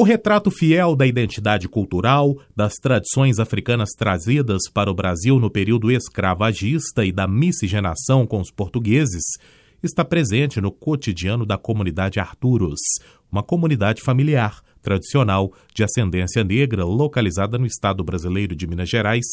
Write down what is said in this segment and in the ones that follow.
O retrato fiel da identidade cultural, das tradições africanas trazidas para o Brasil no período escravagista e da miscigenação com os portugueses está presente no cotidiano da comunidade Arturos, uma comunidade familiar, tradicional, de ascendência negra, localizada no estado brasileiro de Minas Gerais,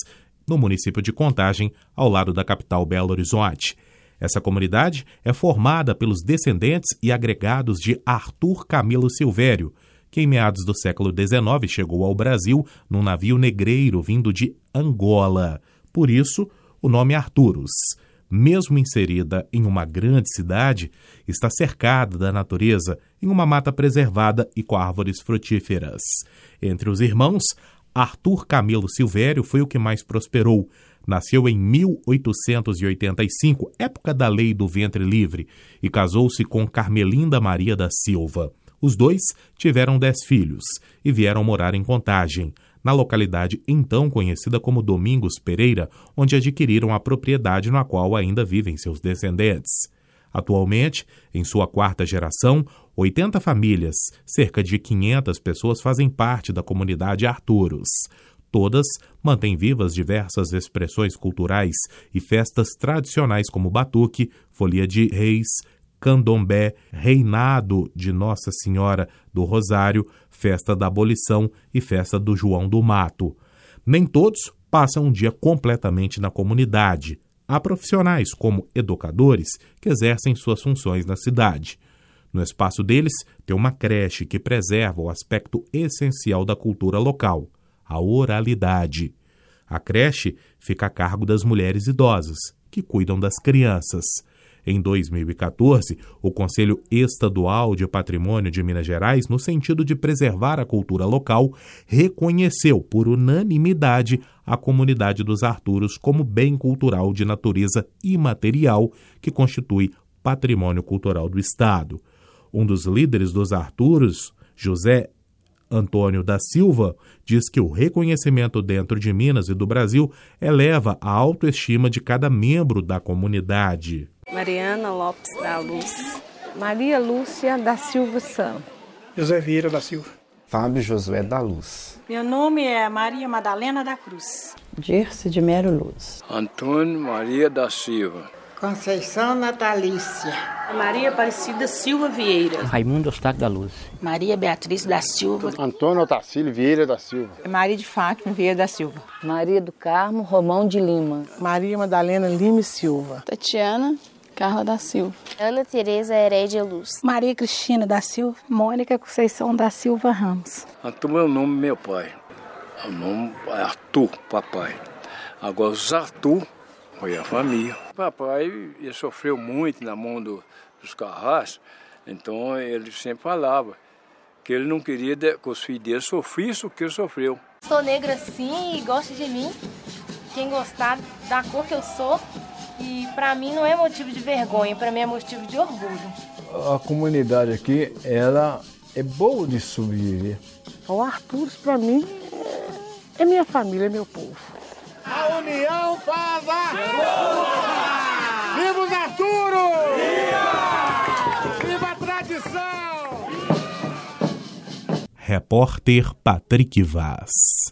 no município de Contagem, ao lado da capital Belo Horizonte. Essa comunidade é formada pelos descendentes e agregados de Arthur Camilo Silvério, que em meados do século XIX chegou ao Brasil num navio negreiro vindo de Angola. Por isso, o nome Arturos. Mesmo inserida em uma grande cidade, está cercada da natureza em uma mata preservada e com árvores frutíferas. Entre os irmãos, Arthur Camilo Silvério foi o que mais prosperou. Nasceu em 1885, época da lei do ventre livre, e casou-se com Carmelinda Maria da Silva. Os dois tiveram dez filhos e vieram morar em Contagem, na localidade então conhecida como Domingos Pereira, onde adquiriram a propriedade na qual ainda vivem seus descendentes. Atualmente, em sua quarta geração, 80 famílias, cerca de 500 pessoas fazem parte da comunidade Arturos. Todas mantêm vivas diversas expressões culturais e festas tradicionais como batuque, folia de reis, candomblé, reinado de Nossa Senhora do Rosário, festa da abolição e festa do João do Mato. Nem todos passam um dia completamente na comunidade. Há profissionais, como educadores, que exercem suas funções na cidade. No espaço deles, tem uma creche que preserva o aspecto essencial da cultura local, a oralidade. A creche fica a cargo das mulheres idosas, que cuidam das crianças. Em 2014, o Conselho Estadual de Patrimônio de Minas Gerais, no sentido de preservar a cultura local, reconheceu por unanimidade a comunidade dos Arturos como bem cultural de natureza imaterial que constitui patrimônio cultural do Estado. Um dos líderes dos Arturos, José Antônio da Silva, diz que o reconhecimento dentro de Minas e do Brasil eleva a autoestima de cada membro da comunidade. Mariana Lopes da Luz. Maria Lúcia da Silva Sam. José Vieira da Silva. Fábio Josué da Luz. Meu nome é Maria Madalena da Cruz. Dirce de Mero Luz. Antônio Maria da Silva. Conceição Natalícia. Maria Aparecida Silva Vieira. Raimundo Ostaque da Luz. Maria Beatriz da Silva. Antônio Otacílio Vieira da Silva. Maria de Fátima Vieira da Silva. Maria do Carmo Romão de Lima. Maria Madalena Lima Silva. Tatiana Carla da Silva. Ana Tereza Herédia Luz. Maria Cristina da Silva. Mônica Conceição da Silva Ramos. Arthur é o nome do meu pai. O nome é Arthur, papai. Agora os Arthur foi a família. Papai ele sofreu muito na mão do, dos carrascos, então ele sempre falava que ele não queria que os filhos dele sofrissem o que ele sofreu. Sou negra sim e gosto de mim. Quem gostar da cor que eu sou, e para mim não é motivo de vergonha, para mim é motivo de orgulho. A comunidade aqui, ela é boa de sobreviver. O Arthur, para mim, é, é minha família, é meu povo. A união faz a Viva os Arturos! Viva! Viva a tradição! Repórter Patrick Vaz.